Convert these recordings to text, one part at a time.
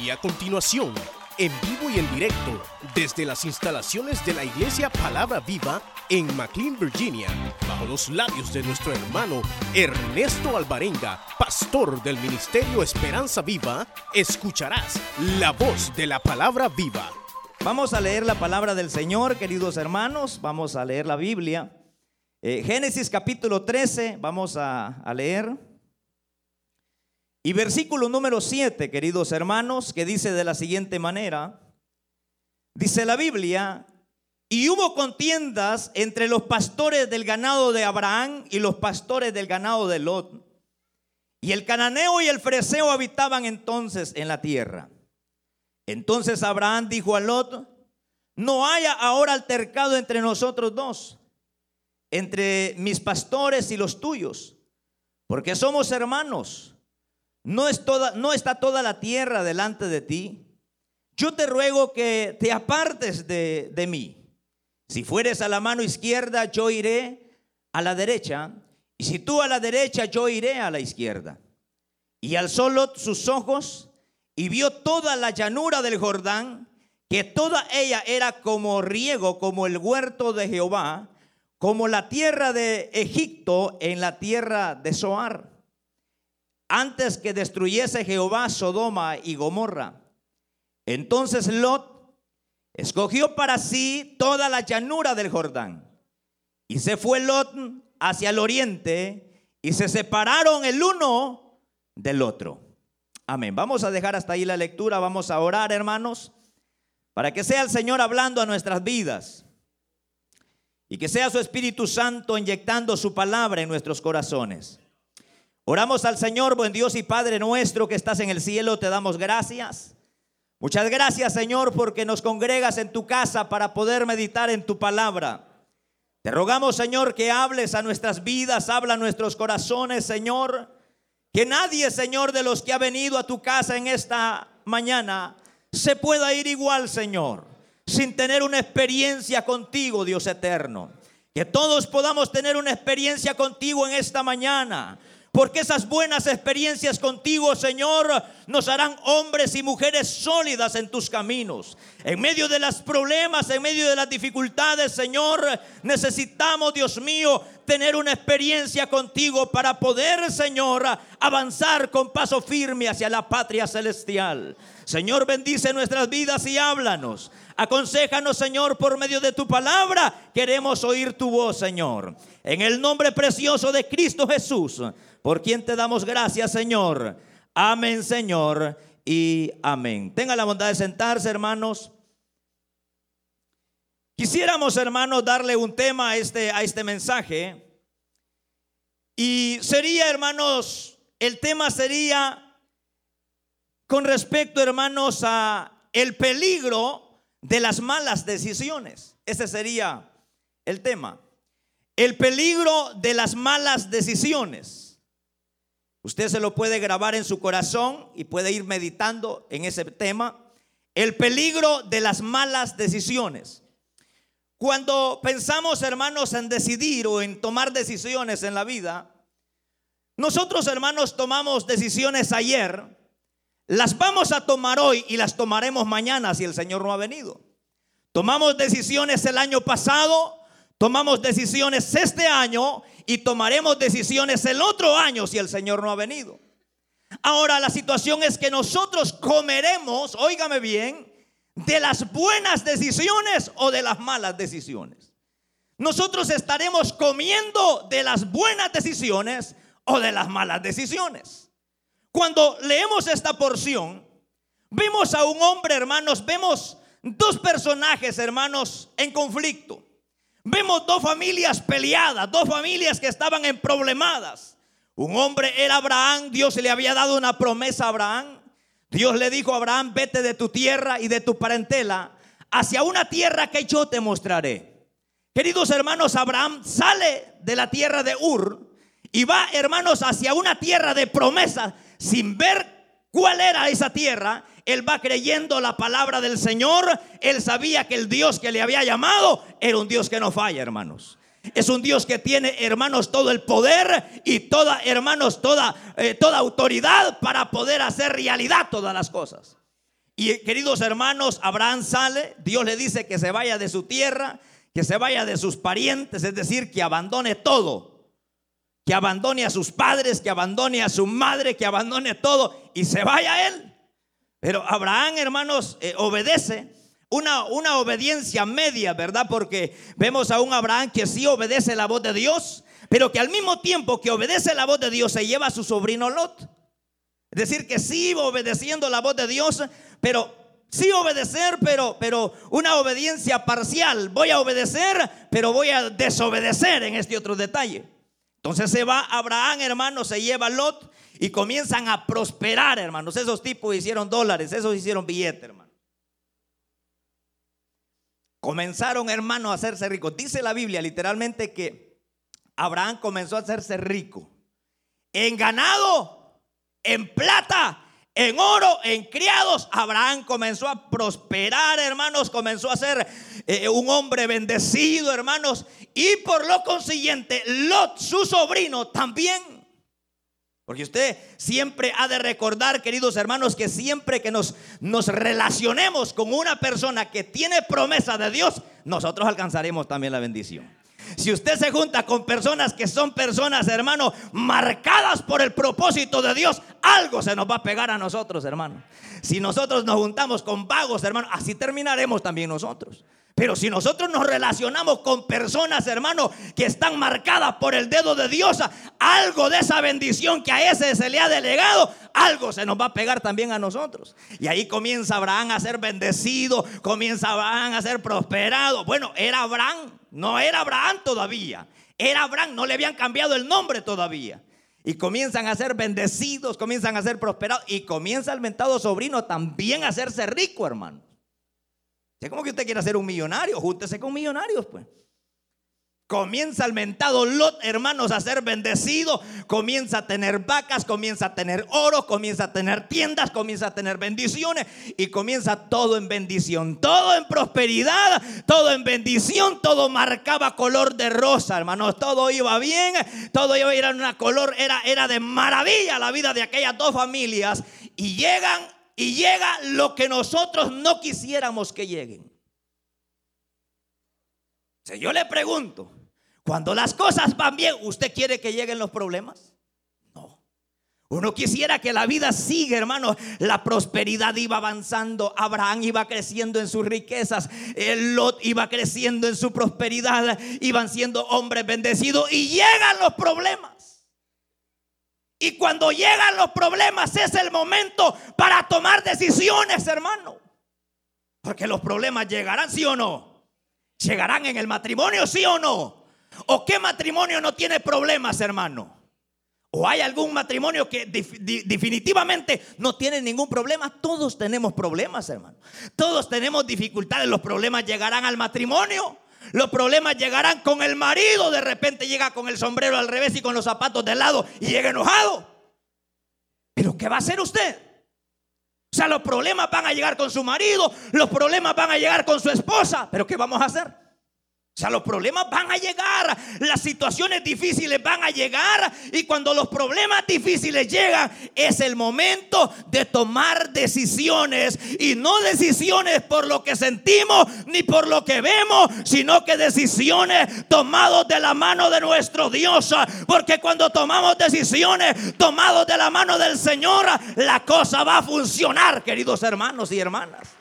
Y a continuación, en vivo y en directo, desde las instalaciones de la Iglesia Palabra Viva en McLean, Virginia, bajo los labios de nuestro hermano Ernesto Alvarenga, pastor del Ministerio Esperanza Viva, escucharás la voz de la Palabra Viva. Vamos a leer la palabra del Señor, queridos hermanos. Vamos a leer la Biblia. Eh, Génesis capítulo 13, vamos a, a leer. Y versículo número 7, queridos hermanos, que dice de la siguiente manera. Dice la Biblia, y hubo contiendas entre los pastores del ganado de Abraham y los pastores del ganado de Lot. Y el cananeo y el freseo habitaban entonces en la tierra. Entonces Abraham dijo a Lot, no haya ahora altercado entre nosotros dos, entre mis pastores y los tuyos, porque somos hermanos. No, es toda, no está toda la tierra delante de ti. Yo te ruego que te apartes de, de mí. Si fueres a la mano izquierda, yo iré a la derecha. Y si tú a la derecha, yo iré a la izquierda. Y alzó Lot sus ojos y vio toda la llanura del Jordán, que toda ella era como riego, como el huerto de Jehová, como la tierra de Egipto en la tierra de Zoar antes que destruyese Jehová Sodoma y Gomorra. Entonces Lot escogió para sí toda la llanura del Jordán. Y se fue Lot hacia el oriente y se separaron el uno del otro. Amén. Vamos a dejar hasta ahí la lectura, vamos a orar, hermanos, para que sea el Señor hablando a nuestras vidas y que sea su Espíritu Santo inyectando su palabra en nuestros corazones. Oramos al Señor, buen Dios y Padre nuestro que estás en el cielo, te damos gracias. Muchas gracias, Señor, porque nos congregas en tu casa para poder meditar en tu palabra. Te rogamos, Señor, que hables a nuestras vidas, habla a nuestros corazones, Señor. Que nadie, Señor, de los que ha venido a tu casa en esta mañana se pueda ir igual, Señor, sin tener una experiencia contigo, Dios eterno. Que todos podamos tener una experiencia contigo en esta mañana porque esas buenas experiencias contigo, Señor, nos harán hombres y mujeres sólidas en tus caminos. En medio de los problemas, en medio de las dificultades, Señor, necesitamos, Dios mío, tener una experiencia contigo para poder, Señor, avanzar con paso firme hacia la patria celestial. Señor, bendice nuestras vidas y háblanos. Aconsejanos, Señor, por medio de tu palabra. Queremos oír tu voz, Señor. En el nombre precioso de Cristo Jesús por quien te damos gracias, Señor. Amén, Señor, y amén. Tenga la bondad de sentarse, hermanos. Quisiéramos, hermanos, darle un tema a este, a este mensaje. Y sería, hermanos, el tema sería con respecto, hermanos, a el peligro de las malas decisiones. Ese sería el tema. El peligro de las malas decisiones. Usted se lo puede grabar en su corazón y puede ir meditando en ese tema. El peligro de las malas decisiones. Cuando pensamos, hermanos, en decidir o en tomar decisiones en la vida, nosotros, hermanos, tomamos decisiones ayer, las vamos a tomar hoy y las tomaremos mañana si el Señor no ha venido. Tomamos decisiones el año pasado, tomamos decisiones este año y tomaremos decisiones el otro año si el Señor no ha venido. Ahora la situación es que nosotros comeremos, óigame bien, de las buenas decisiones o de las malas decisiones. Nosotros estaremos comiendo de las buenas decisiones o de las malas decisiones. Cuando leemos esta porción, vemos a un hombre, hermanos, vemos dos personajes, hermanos, en conflicto. Vemos dos familias peleadas, dos familias que estaban en problemadas. Un hombre era Abraham, Dios le había dado una promesa a Abraham. Dios le dijo a Abraham, vete de tu tierra y de tu parentela hacia una tierra que yo te mostraré. Queridos hermanos, Abraham sale de la tierra de Ur y va, hermanos, hacia una tierra de promesa sin ver cuál era esa tierra él va creyendo la palabra del Señor. Él sabía que el Dios que le había llamado era un Dios que no falla, hermanos. Es un Dios que tiene, hermanos, todo el poder y toda, hermanos, toda, eh, toda autoridad para poder hacer realidad todas las cosas. Y queridos hermanos, Abraham sale, Dios le dice que se vaya de su tierra, que se vaya de sus parientes, es decir, que abandone todo, que abandone a sus padres, que abandone a su madre, que abandone todo y se vaya él. Pero Abraham, hermanos, eh, obedece. Una, una obediencia media, ¿verdad? Porque vemos a un Abraham que sí obedece la voz de Dios, pero que al mismo tiempo que obedece la voz de Dios se lleva a su sobrino Lot. Es decir, que sí obedeciendo la voz de Dios, pero sí obedecer, pero, pero una obediencia parcial. Voy a obedecer, pero voy a desobedecer en este otro detalle. Entonces se va Abraham, hermano, se lleva Lot y comienzan a prosperar, hermanos. Esos tipos hicieron dólares, esos hicieron billetes, hermano. Comenzaron, hermano, a hacerse ricos. Dice la Biblia literalmente que Abraham comenzó a hacerse rico en ganado, en plata en oro, en criados. Abraham comenzó a prosperar, hermanos, comenzó a ser eh, un hombre bendecido, hermanos. Y por lo consiguiente, Lot, su sobrino, también. Porque usted siempre ha de recordar, queridos hermanos, que siempre que nos, nos relacionemos con una persona que tiene promesa de Dios, nosotros alcanzaremos también la bendición. Si usted se junta con personas que son personas, hermano, marcadas por el propósito de Dios, algo se nos va a pegar a nosotros, hermano. Si nosotros nos juntamos con vagos, hermano, así terminaremos también nosotros. Pero si nosotros nos relacionamos con personas, hermano, que están marcadas por el dedo de Dios, algo de esa bendición que a ese se le ha delegado, algo se nos va a pegar también a nosotros. Y ahí comienza Abraham a ser bendecido, comienza Abraham a ser prosperado. Bueno, era Abraham, no era Abraham todavía. Era Abraham, no le habían cambiado el nombre todavía. Y comienzan a ser bendecidos, comienzan a ser prosperados. Y comienza el mentado sobrino también a hacerse rico, hermano. Es como que usted quiere ser un millonario, júntese con millonarios, pues. Comienza el mentado Lot, hermanos, a ser bendecido. Comienza a tener vacas, comienza a tener oro, comienza a tener tiendas, comienza a tener bendiciones y comienza todo en bendición, todo en prosperidad, todo en bendición, todo marcaba color de rosa, hermanos. Todo iba bien, todo iba a ir en una color, era, era de maravilla la vida de aquellas dos familias. Y llegan y llega lo que nosotros no quisiéramos que lleguen. Si yo le pregunto, cuando las cosas van bien, ¿usted quiere que lleguen los problemas? No. Uno quisiera que la vida siga, hermano. La prosperidad iba avanzando. Abraham iba creciendo en sus riquezas. El Lot iba creciendo en su prosperidad. Iban siendo hombres bendecidos. Y llegan los problemas. Y cuando llegan los problemas es el momento para tomar decisiones, hermano. Porque los problemas llegarán, sí o no. Llegarán en el matrimonio, sí o no. ¿O qué matrimonio no tiene problemas, hermano? ¿O hay algún matrimonio que definitivamente no tiene ningún problema? Todos tenemos problemas, hermano. Todos tenemos dificultades. Los problemas llegarán al matrimonio. Los problemas llegarán con el marido. De repente llega con el sombrero al revés y con los zapatos de lado y llega enojado. Pero ¿qué va a hacer usted? O sea, los problemas van a llegar con su marido, los problemas van a llegar con su esposa. Pero ¿qué vamos a hacer? O sea, los problemas van a llegar, las situaciones difíciles van a llegar y cuando los problemas difíciles llegan es el momento de tomar decisiones y no decisiones por lo que sentimos ni por lo que vemos, sino que decisiones tomadas de la mano de nuestro Dios. Porque cuando tomamos decisiones tomadas de la mano del Señor, la cosa va a funcionar, queridos hermanos y hermanas.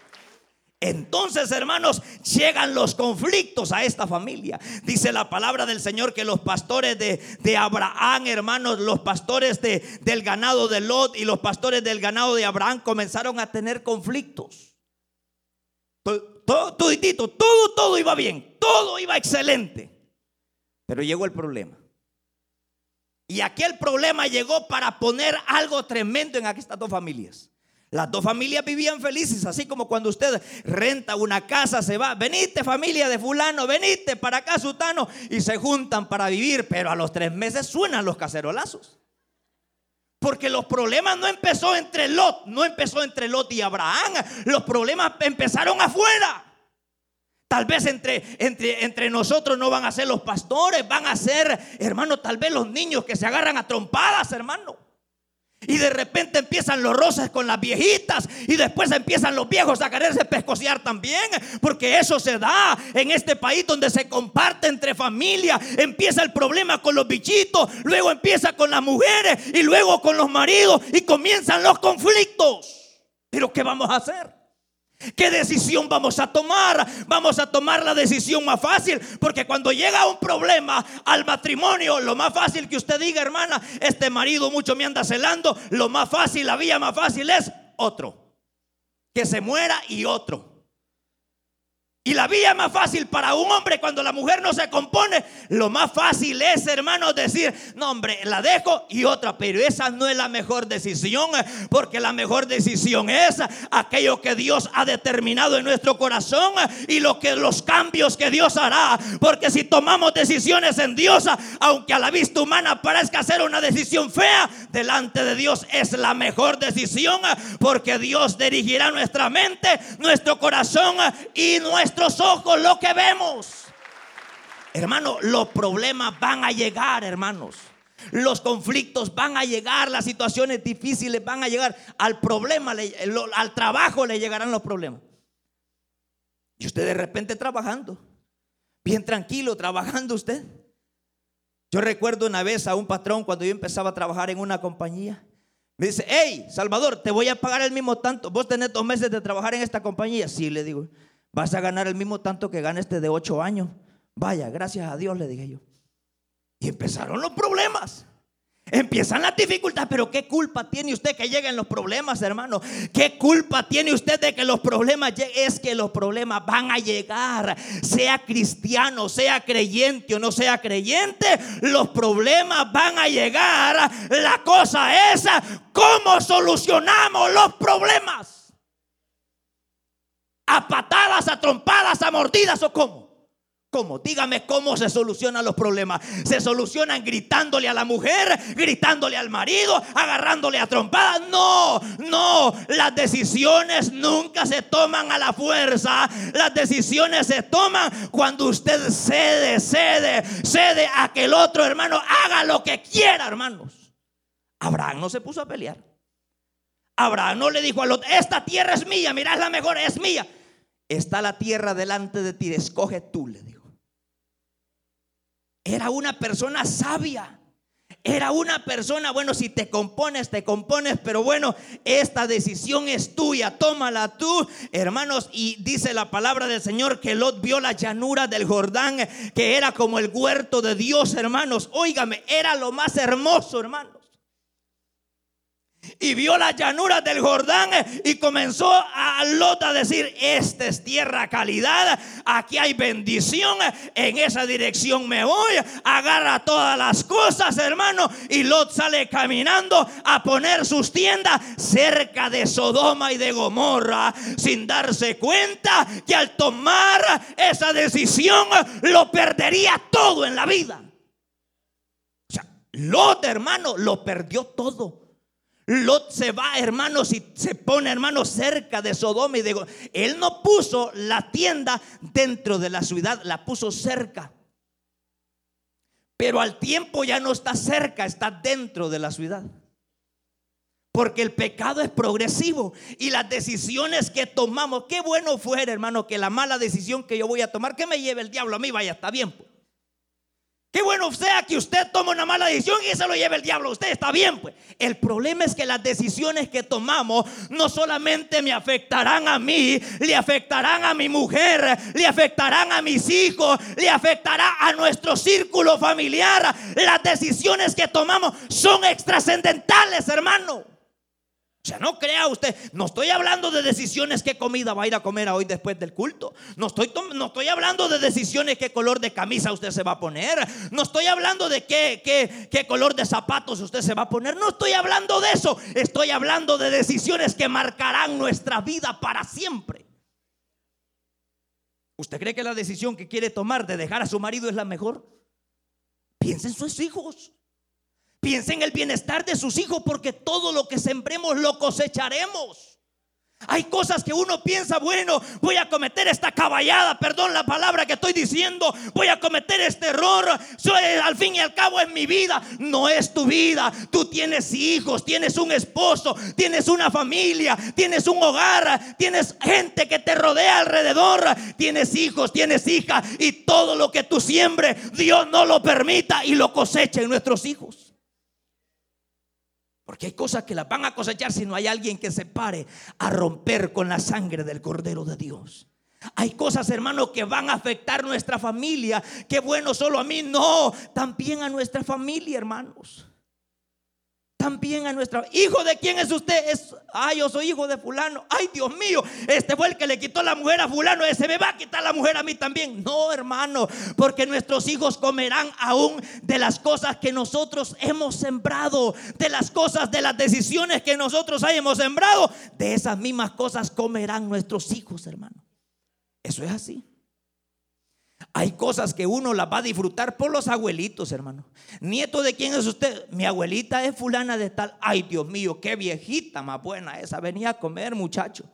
Entonces, hermanos, llegan los conflictos a esta familia. Dice la palabra del Señor que los pastores de, Abraham, hermanos, los pastores de, del ganado de Lot y los pastores del ganado de Abraham comenzaron a tener conflictos. Todo, todo, todo, todo iba bien, todo iba excelente. Pero llegó el problema. Y aquel problema llegó para poner algo tremendo en estas dos familias. Las dos familias vivían felices, así como cuando usted renta una casa, se va, venite familia de fulano, venite para acá, sutano, y se juntan para vivir, pero a los tres meses suenan los cacerolazos. Porque los problemas no empezó entre Lot, no empezó entre Lot y Abraham, los problemas empezaron afuera. Tal vez entre, entre, entre nosotros no van a ser los pastores, van a ser, hermano, tal vez los niños que se agarran a trompadas, hermano. Y de repente empiezan los roces con las viejitas y después empiezan los viejos a quererse pescociar también, porque eso se da en este país donde se comparte entre familia. Empieza el problema con los bichitos, luego empieza con las mujeres y luego con los maridos y comienzan los conflictos. Pero ¿qué vamos a hacer? ¿Qué decisión vamos a tomar? Vamos a tomar la decisión más fácil, porque cuando llega un problema al matrimonio, lo más fácil que usted diga, hermana, este marido mucho me anda celando, lo más fácil, la vía más fácil es otro. Que se muera y otro. Y la vía más fácil para un hombre cuando la mujer no se compone, lo más fácil es, hermano, decir, no, hombre, la dejo y otra, pero esa no es la mejor decisión, porque la mejor decisión es aquello que Dios ha determinado en nuestro corazón y lo que los cambios que Dios hará, porque si tomamos decisiones en Dios, aunque a la vista humana parezca ser una decisión fea, delante de Dios es la mejor decisión, porque Dios dirigirá nuestra mente, nuestro corazón y nuestra ojos lo que vemos. Hermano, los problemas van a llegar, hermanos. Los conflictos van a llegar, las situaciones difíciles van a llegar. Al problema, al trabajo le llegarán los problemas. Y usted de repente trabajando, bien tranquilo, trabajando usted. Yo recuerdo una vez a un patrón cuando yo empezaba a trabajar en una compañía. Me dice, hey, Salvador, te voy a pagar el mismo tanto. Vos tenés dos meses de trabajar en esta compañía. Sí, le digo. Vas a ganar el mismo tanto que gana este de ocho años. Vaya, gracias a Dios, le dije yo. Y empezaron los problemas. Empiezan las dificultades, pero ¿qué culpa tiene usted que lleguen los problemas, hermano? ¿Qué culpa tiene usted de que los problemas lleguen? Es que los problemas van a llegar, sea cristiano, sea creyente o no sea creyente, los problemas van a llegar. La cosa es cómo solucionamos los problemas a patadas, a trompadas, a mordidas o cómo? ¿Cómo? Dígame cómo se solucionan los problemas. Se solucionan gritándole a la mujer, gritándole al marido, agarrándole a trompadas. No, no. Las decisiones nunca se toman a la fuerza. Las decisiones se toman cuando usted cede, cede, cede a que el otro hermano haga lo que quiera, hermanos. Abraham no se puso a pelear. Abraham no le dijo al otro, esta tierra es mía, mira, es la mejor, es mía. Está la tierra delante de ti, escoge tú, le dijo. Era una persona sabia. Era una persona, bueno, si te compones, te compones, pero bueno, esta decisión es tuya, tómala tú, hermanos. Y dice la palabra del Señor que Lot vio la llanura del Jordán, que era como el huerto de Dios, hermanos. Óigame, era lo más hermoso, hermanos y vio las llanuras del Jordán y comenzó a Lot a decir, esta es tierra calidad, aquí hay bendición, en esa dirección me voy, agarra todas las cosas, hermano, y Lot sale caminando a poner sus tiendas cerca de Sodoma y de Gomorra, sin darse cuenta que al tomar esa decisión lo perdería todo en la vida. O sea, Lot, hermano, lo perdió todo. Lot se va, hermanos, y se pone, hermanos, cerca de Sodoma y de Él no puso la tienda dentro de la ciudad, la puso cerca. Pero al tiempo ya no está cerca, está dentro de la ciudad. Porque el pecado es progresivo y las decisiones que tomamos, qué bueno fuera, hermano, que la mala decisión que yo voy a tomar, que me lleve el diablo a mí, vaya, está bien. Qué bueno sea que usted tome una mala decisión y se lo lleve el diablo. Usted está bien, pues. El problema es que las decisiones que tomamos no solamente me afectarán a mí, le afectarán a mi mujer, le afectarán a mis hijos, le afectará a nuestro círculo familiar. Las decisiones que tomamos son extrascendentales, hermano. O sea, no crea usted, no estoy hablando de decisiones qué comida va a ir a comer hoy después del culto. No estoy, no estoy hablando de decisiones qué color de camisa usted se va a poner. No estoy hablando de qué, qué, qué color de zapatos usted se va a poner. No estoy hablando de eso. Estoy hablando de decisiones que marcarán nuestra vida para siempre. ¿Usted cree que la decisión que quiere tomar de dejar a su marido es la mejor? Piensa en sus hijos. Piensa en el bienestar de sus hijos porque todo lo que sembremos lo cosecharemos. Hay cosas que uno piensa, bueno, voy a cometer esta caballada, perdón la palabra que estoy diciendo, voy a cometer este error, al fin y al cabo es mi vida, no es tu vida, tú tienes hijos, tienes un esposo, tienes una familia, tienes un hogar, tienes gente que te rodea alrededor, tienes hijos, tienes hijas y todo lo que tú siembres, Dios no lo permita y lo cosecha en nuestros hijos. Porque hay cosas que las van a cosechar si no hay alguien que se pare a romper con la sangre del Cordero de Dios. Hay cosas, hermanos, que van a afectar nuestra familia. Qué bueno, solo a mí, no, también a nuestra familia, hermanos también a nuestra hijo. De quién es usted es ay yo soy hijo de fulano. Ay Dios mío este fue el que le quitó la mujer a fulano. Ese me va a quitar la mujer a mí también. No hermano porque nuestros hijos comerán aún de las cosas que nosotros hemos sembrado de las cosas de las decisiones que nosotros hayamos sembrado. De esas mismas cosas comerán nuestros hijos hermano. Eso es así hay cosas que uno las va a disfrutar por los abuelitos, hermano. Nieto de quién es usted? Mi abuelita es fulana de tal. Ay, Dios mío, qué viejita más buena esa. Venía a comer, muchacho.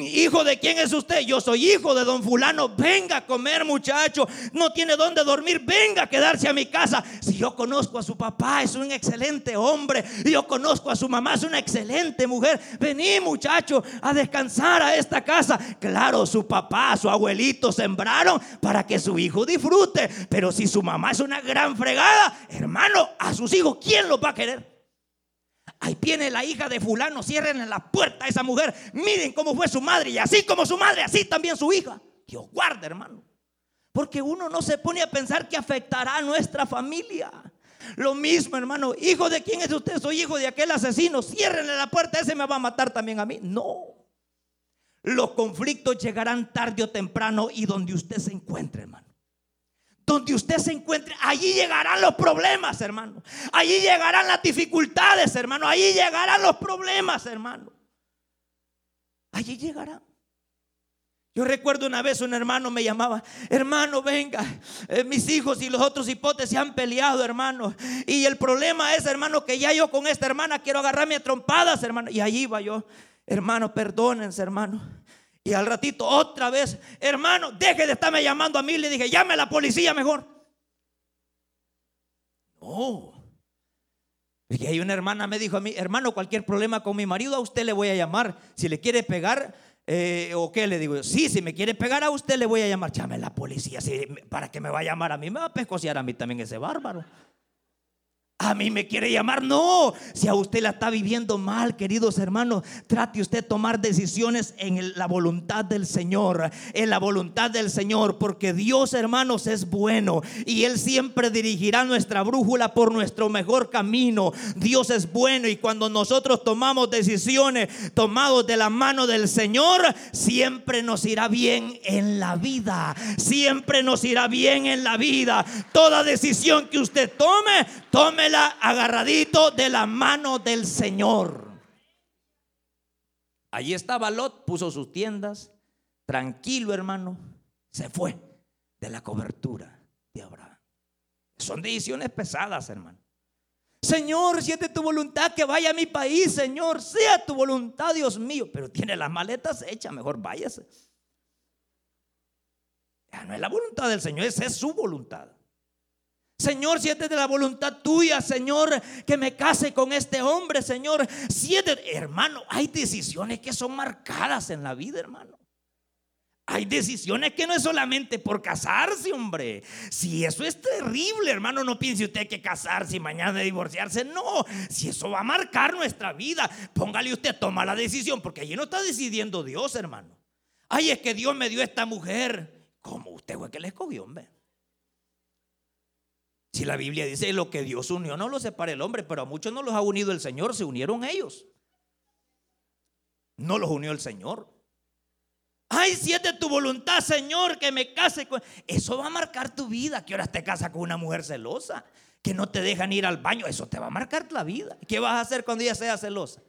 Hijo de quién es usted? Yo soy hijo de don fulano. Venga a comer muchacho. No tiene dónde dormir. Venga a quedarse a mi casa. Si yo conozco a su papá, es un excelente hombre. Yo conozco a su mamá, es una excelente mujer. Vení muchacho a descansar a esta casa. Claro, su papá, su abuelito sembraron para que su hijo disfrute. Pero si su mamá es una gran fregada, hermano, a sus hijos, ¿quién los va a querer? Ahí viene la hija de fulano, cierren la puerta a esa mujer. Miren cómo fue su madre y así como su madre, así también su hija. Dios guarde, hermano. Porque uno no se pone a pensar que afectará a nuestra familia. Lo mismo, hermano. Hijo de quién es usted? Soy hijo de aquel asesino. Ciérrenle la puerta, ese me va a matar también a mí. No. Los conflictos llegarán tarde o temprano y donde usted se encuentre, hermano. Donde usted se encuentre, allí llegarán los problemas, hermano. Allí llegarán las dificultades, hermano. Allí llegarán los problemas, hermano. Allí llegarán. Yo recuerdo una vez un hermano me llamaba, hermano, venga, eh, mis hijos y los otros hipotes se han peleado, hermano. Y el problema es, hermano, que ya yo con esta hermana quiero agarrarme a trompadas, hermano. Y allí iba yo, hermano, perdónense, hermano. Y al ratito otra vez, hermano, deje de estarme llamando a mí. Le dije, llame a la policía mejor. No. Y hay una hermana me dijo a mí, hermano, cualquier problema con mi marido a usted le voy a llamar. Si le quiere pegar, eh, ¿o qué le digo? Sí, si me quiere pegar a usted le voy a llamar. Llame a la policía. para que me va a llamar a mí, me va a pescociar a mí también ese bárbaro. A mí me quiere llamar. No, si a usted la está viviendo mal, queridos hermanos, trate usted de tomar decisiones en la voluntad del Señor. En la voluntad del Señor. Porque Dios, hermanos, es bueno. Y Él siempre dirigirá nuestra brújula por nuestro mejor camino. Dios es bueno. Y cuando nosotros tomamos decisiones tomados de la mano del Señor, siempre nos irá bien en la vida. Siempre nos irá bien en la vida. Toda decisión que usted tome, tómela agarradito de la mano del Señor. Allí estaba Lot, puso sus tiendas, tranquilo hermano, se fue de la cobertura de Abraham. Son decisiones pesadas, hermano. Señor, si es de tu voluntad que vaya a mi país, Señor, sea tu voluntad, Dios mío. Pero tiene las maletas hechas, mejor váyase. Ya no es la voluntad del Señor, esa es su voluntad. Señor, si es de la voluntad tuya, Señor, que me case con este hombre, Señor. Si hermano, hay decisiones que son marcadas en la vida, hermano. Hay decisiones que no es solamente por casarse, hombre. Si eso es terrible, hermano, no piense usted que casarse y mañana divorciarse. No, si eso va a marcar nuestra vida, póngale usted, toma la decisión, porque allí no está decidiendo Dios, hermano. Ay, es que Dios me dio esta mujer. ¿Cómo usted fue que le escogió, hombre? Si la Biblia dice lo que Dios unió no lo separa el hombre, pero a muchos no los ha unido el Señor, se unieron ellos. No los unió el Señor. Ay, si es de tu voluntad, Señor, que me case con... Eso va a marcar tu vida. Que ahora te casas con una mujer celosa, que no te dejan ir al baño. Eso te va a marcar la vida. ¿Qué vas a hacer cuando ella sea celosa?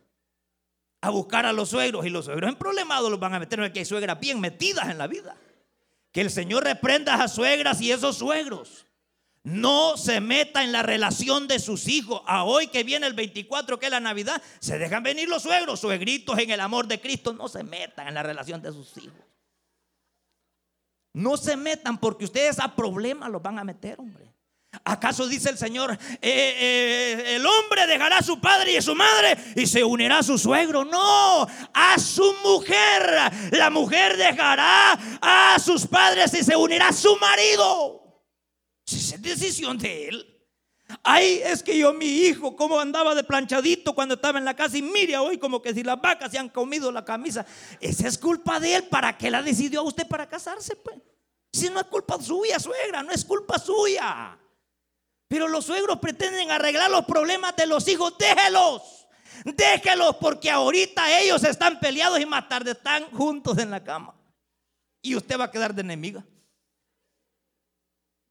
A buscar a los suegros. Y los suegros en problemados los van a meter. en que hay suegras bien metidas en la vida. Que el Señor reprenda a suegras y esos suegros. No se meta en la relación de sus hijos. A hoy que viene el 24, que es la Navidad, se dejan venir los suegros, suegritos en el amor de Cristo. No se metan en la relación de sus hijos. No se metan porque ustedes a problemas los van a meter, hombre. ¿Acaso dice el Señor, eh, eh, el hombre dejará a su padre y a su madre y se unirá a su suegro? No, a su mujer. La mujer dejará a sus padres y se unirá a su marido. Esa es decisión de él. Ay, es que yo, mi hijo, como andaba de planchadito cuando estaba en la casa y mire hoy como que si las vacas se han comido la camisa. Esa es culpa de él. ¿Para qué la decidió a usted para casarse? Pues? Si no es culpa suya, suegra, no es culpa suya. Pero los suegros pretenden arreglar los problemas de los hijos. Déjelos. Déjelos porque ahorita ellos están peleados y más tarde están juntos en la cama. Y usted va a quedar de enemiga.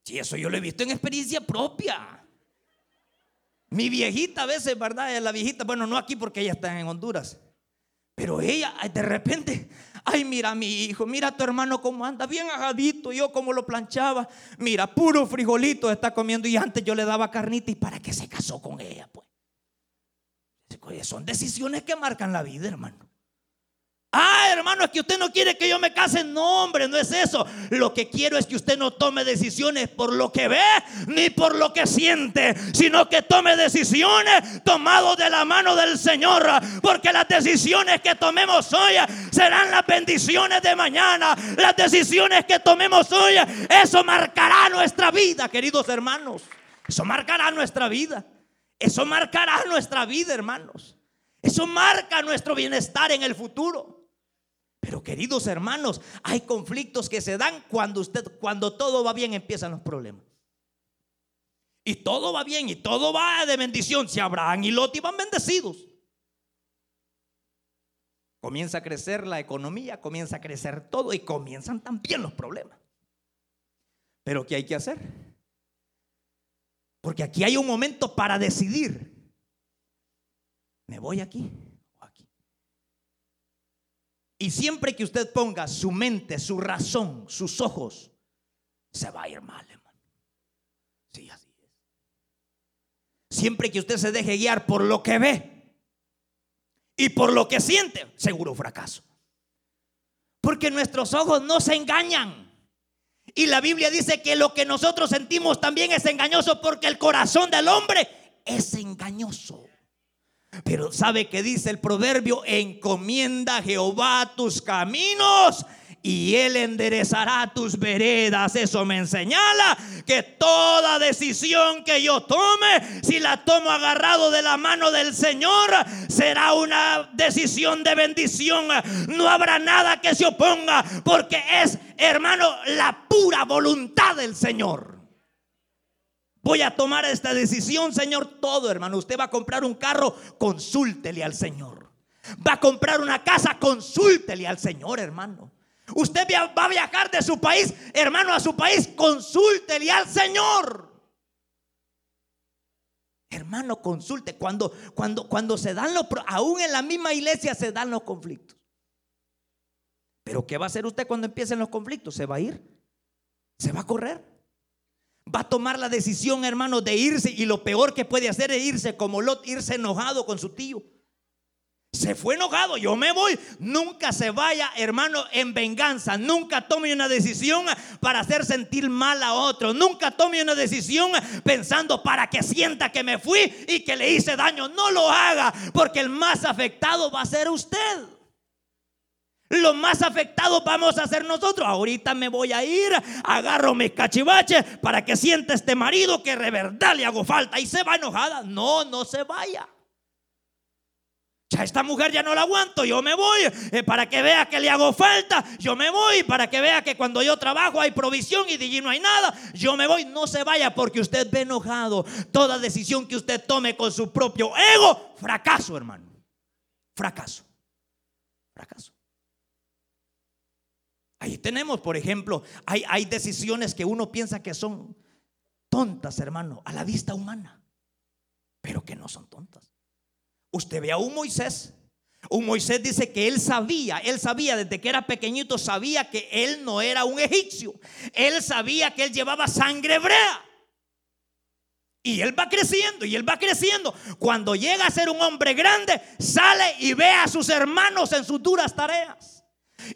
Si eso yo lo he visto en experiencia propia. Mi viejita a veces, ¿verdad? La viejita, bueno, no aquí porque ella está en Honduras. Pero ella, de repente, ay, mira mi hijo, mira a tu hermano cómo anda, bien ajadito, yo como lo planchaba. Mira, puro frijolito está comiendo y antes yo le daba carnita y para qué se casó con ella, pues. Son decisiones que marcan la vida, hermano. Ah, hermano, es que usted no quiere que yo me case. No, hombre, no es eso. Lo que quiero es que usted no tome decisiones por lo que ve ni por lo que siente, sino que tome decisiones tomados de la mano del Señor. Porque las decisiones que tomemos hoy serán las bendiciones de mañana. Las decisiones que tomemos hoy, eso marcará nuestra vida, queridos hermanos. Eso marcará nuestra vida. Eso marcará nuestra vida, hermanos. Eso marca nuestro bienestar en el futuro. Pero queridos hermanos, hay conflictos que se dan cuando usted, cuando todo va bien, empiezan los problemas. Y todo va bien y todo va de bendición. Si Abraham y Lot iban bendecidos. Comienza a crecer la economía, comienza a crecer todo y comienzan también los problemas. Pero ¿qué hay que hacer? Porque aquí hay un momento para decidir. Me voy aquí y siempre que usted ponga su mente, su razón, sus ojos, se va a ir mal, hermano. Sí, así es. Siempre que usted se deje guiar por lo que ve y por lo que siente, seguro fracaso. Porque nuestros ojos no se engañan. Y la Biblia dice que lo que nosotros sentimos también es engañoso porque el corazón del hombre es engañoso. Pero ¿sabe qué dice el proverbio? Encomienda a Jehová tus caminos y Él enderezará tus veredas. Eso me señala que toda decisión que yo tome, si la tomo agarrado de la mano del Señor, será una decisión de bendición. No habrá nada que se oponga, porque es, hermano, la pura voluntad del Señor. Voy a tomar esta decisión, Señor, todo, hermano. Usted va a comprar un carro, consúltele al Señor. Va a comprar una casa, consúltele al Señor, hermano. Usted va a viajar de su país, hermano, a su país, consúltele al Señor. Hermano, consulte. Cuando, cuando, cuando se dan los, aún en la misma iglesia se dan los conflictos. Pero ¿qué va a hacer usted cuando empiecen los conflictos? ¿Se va a ir? ¿Se va a correr? Va a tomar la decisión, hermano, de irse. Y lo peor que puede hacer es irse como Lot, irse enojado con su tío. Se fue enojado, yo me voy. Nunca se vaya, hermano, en venganza. Nunca tome una decisión para hacer sentir mal a otro. Nunca tome una decisión pensando para que sienta que me fui y que le hice daño. No lo haga, porque el más afectado va a ser usted. Los más afectados vamos a ser nosotros. Ahorita me voy a ir, agarro mis cachivaches para que sienta este marido que de verdad le hago falta. Y se va enojada. No, no se vaya. Ya esta mujer ya no la aguanto, yo me voy eh, para que vea que le hago falta, yo me voy para que vea que cuando yo trabajo hay provisión y de allí no hay nada, yo me voy, no se vaya porque usted ve enojado. Toda decisión que usted tome con su propio ego, fracaso, hermano. Fracaso. Fracaso. Ahí tenemos, por ejemplo, hay, decisiones que uno piensa que son tontas, hermano, a la vista humana, pero que no son tontas. Usted ve a un Moisés. Un Moisés dice que él sabía, él sabía desde que era pequeñito, sabía que él no era un egipcio. Él sabía que él llevaba sangre hebrea. Y él va creciendo y él va creciendo. Cuando llega a ser un hombre grande, sale y ve a sus hermanos en sus duras tareas.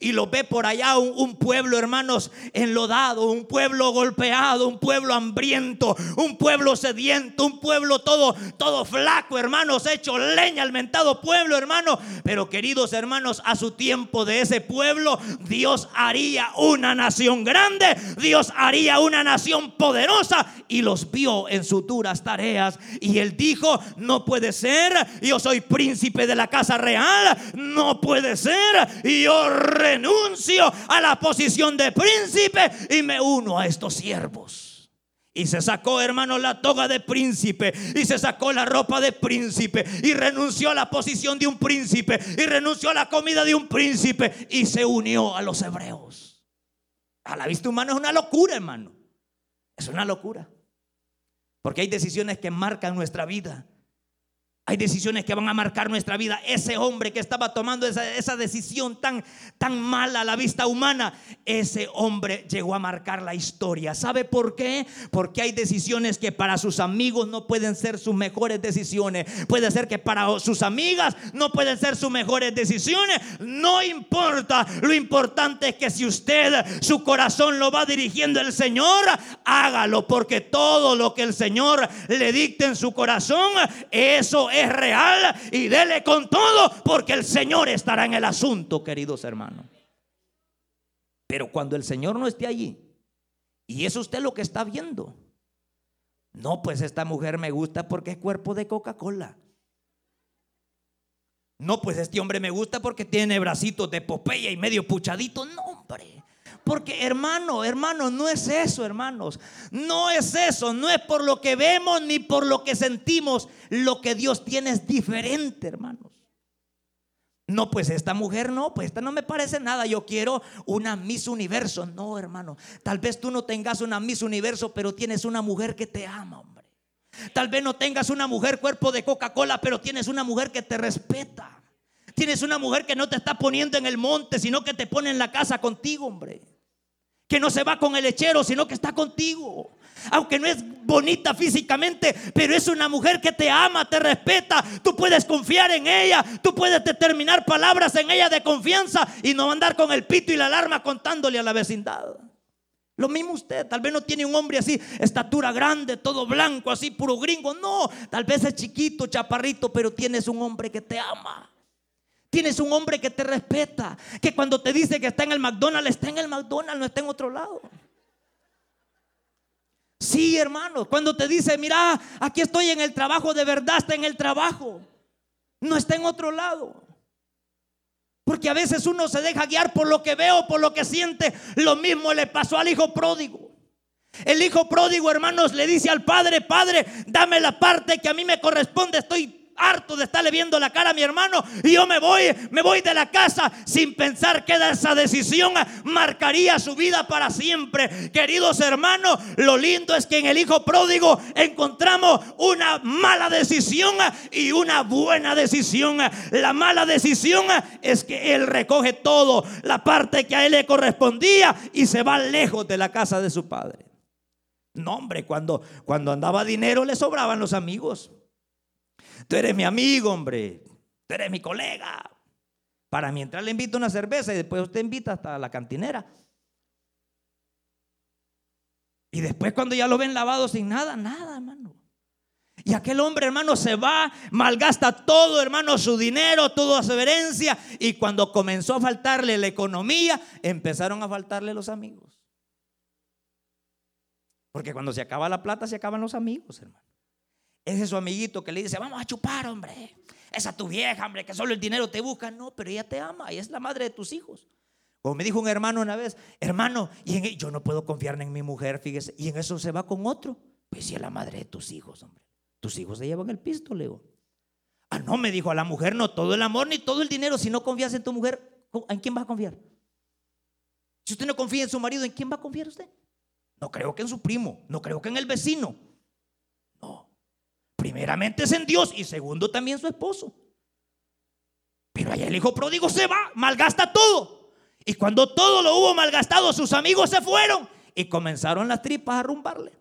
Y lo ve por allá un, pueblo, hermanos, enlodado, un pueblo golpeado, un pueblo hambriento, un pueblo sediento, un pueblo todo, todo flaco, hermanos, hecho leña al mentado pueblo, hermano. Pero queridos hermanos, a su tiempo de ese pueblo, Dios haría una nación grande, Dios haría una nación poderosa y los vio en sus duras tareas. Y él dijo, no puede ser, yo soy príncipe de la casa real, no puede ser, y yo renuncio a la posición de príncipe y me uno a estos siervos. Y se sacó, hermano, la toga de príncipe. Y se sacó la ropa de príncipe. Y renunció a la posición de un príncipe. Y renunció a la comida de un príncipe. Y se unió a los hebreos. A la vista humana es una locura, hermano. Es una locura. Porque hay decisiones que marcan nuestra vida. Hay decisiones que van a marcar nuestra vida. Ese hombre que estaba tomando esa, decisión tan, tan mala a la vista humana, ese hombre llegó a marcar la historia. ¿Sabe por qué? Porque hay decisiones que para sus amigos no pueden ser sus mejores decisiones. Puede ser que para sus amigas no pueden ser sus mejores decisiones. No importa. Lo importante es que si usted su corazón lo va dirigiendo el Señor, hágalo. Porque todo lo que el Señor le dicte en su corazón, eso es es real y dele con todo porque el Señor estará en el asunto, queridos hermanos. Pero cuando el Señor no esté allí, y es usted lo que está viendo, no, pues esta mujer me gusta porque es cuerpo de Coca-Cola. No, pues este hombre me gusta porque tiene bracitos de Popeye y medio puchadito. No, hombre. Porque hermano, hermano, no es eso, hermanos. No es eso, no es por lo que vemos ni por lo que sentimos. Lo que Dios tiene es diferente, hermanos. No, pues esta mujer no, pues esta no me parece nada. Yo quiero una Miss Universo. No, hermano. Tal vez tú no tengas una Miss Universo, pero tienes una mujer que te ama, hombre. Tal vez no tengas una mujer cuerpo de Coca-Cola, pero tienes una mujer que te respeta. Tienes una mujer que no te está poniendo en el monte, sino que te pone en la casa contigo, hombre que no se va con el lechero, sino que está contigo. Aunque no es bonita físicamente, pero es una mujer que te ama, te respeta. Tú puedes confiar en ella, tú puedes determinar palabras en ella de confianza y no andar con el pito y la alarma contándole a la vecindad. Lo mismo usted, tal vez no tiene un hombre así, estatura grande, todo blanco, así, puro gringo. No, tal vez es chiquito, chaparrito, pero tienes un hombre que te ama. Tienes un hombre que te respeta, que cuando te dice que está en el McDonald's, está en el McDonald's, no está en otro lado. Sí, hermano, cuando te dice, mira, aquí estoy en el trabajo, de verdad está en el trabajo, no está en otro lado. Porque a veces uno se deja guiar por lo que veo, por lo que siente. Lo mismo le pasó al hijo pródigo. El hijo pródigo, hermanos, le dice al padre, padre, dame la parte que a mí me corresponde, estoy harto de estarle viendo la cara a mi hermano y yo me voy, me voy de la casa sin pensar que esa decisión marcaría su vida para siempre. Queridos hermanos, lo lindo es que en el hijo pródigo encontramos una mala decisión y una buena decisión. La mala decisión es que él recoge todo, la parte que a él le correspondía y se va lejos de la casa de su padre. No, hombre, cuando, cuando andaba dinero le sobraban los amigos. Tú eres mi amigo, hombre. Tú eres mi colega. Para mientras le invito una cerveza y después usted invita hasta la cantinera. Y después cuando ya lo ven lavado sin nada, nada, hermano. Y aquel hombre, hermano, se va, malgasta todo, hermano, su dinero, toda su herencia. Y cuando comenzó a faltarle la economía, empezaron a faltarle los amigos. Porque cuando se acaba la plata, se acaban los amigos, hermano. Ese es su amiguito que le dice, vamos a chupar, hombre. Esa tu vieja, hombre, que solo el dinero te busca. No, pero ella te ama y es la madre de tus hijos. Como me dijo un hermano una vez, hermano, y e-, yo no puedo confiar en mi mujer, fíjese, y en eso se va con otro. Pues si es la madre de tus hijos, hombre. Tus hijos se llevan el pisto, Leo. Ah, no, me dijo a la mujer, no todo el amor ni todo el dinero. Si no confías en tu mujer, ¿en quién va a confiar? Si usted no confía en su marido, ¿en quién va a confiar usted? No creo que en su primo, no creo que en el vecino. Primeramente es en Dios y segundo también su esposo. Pero allá el hijo pródigo se va, malgasta todo. Y cuando todo lo hubo malgastado, sus amigos se fueron y comenzaron las tripas a rumbarle.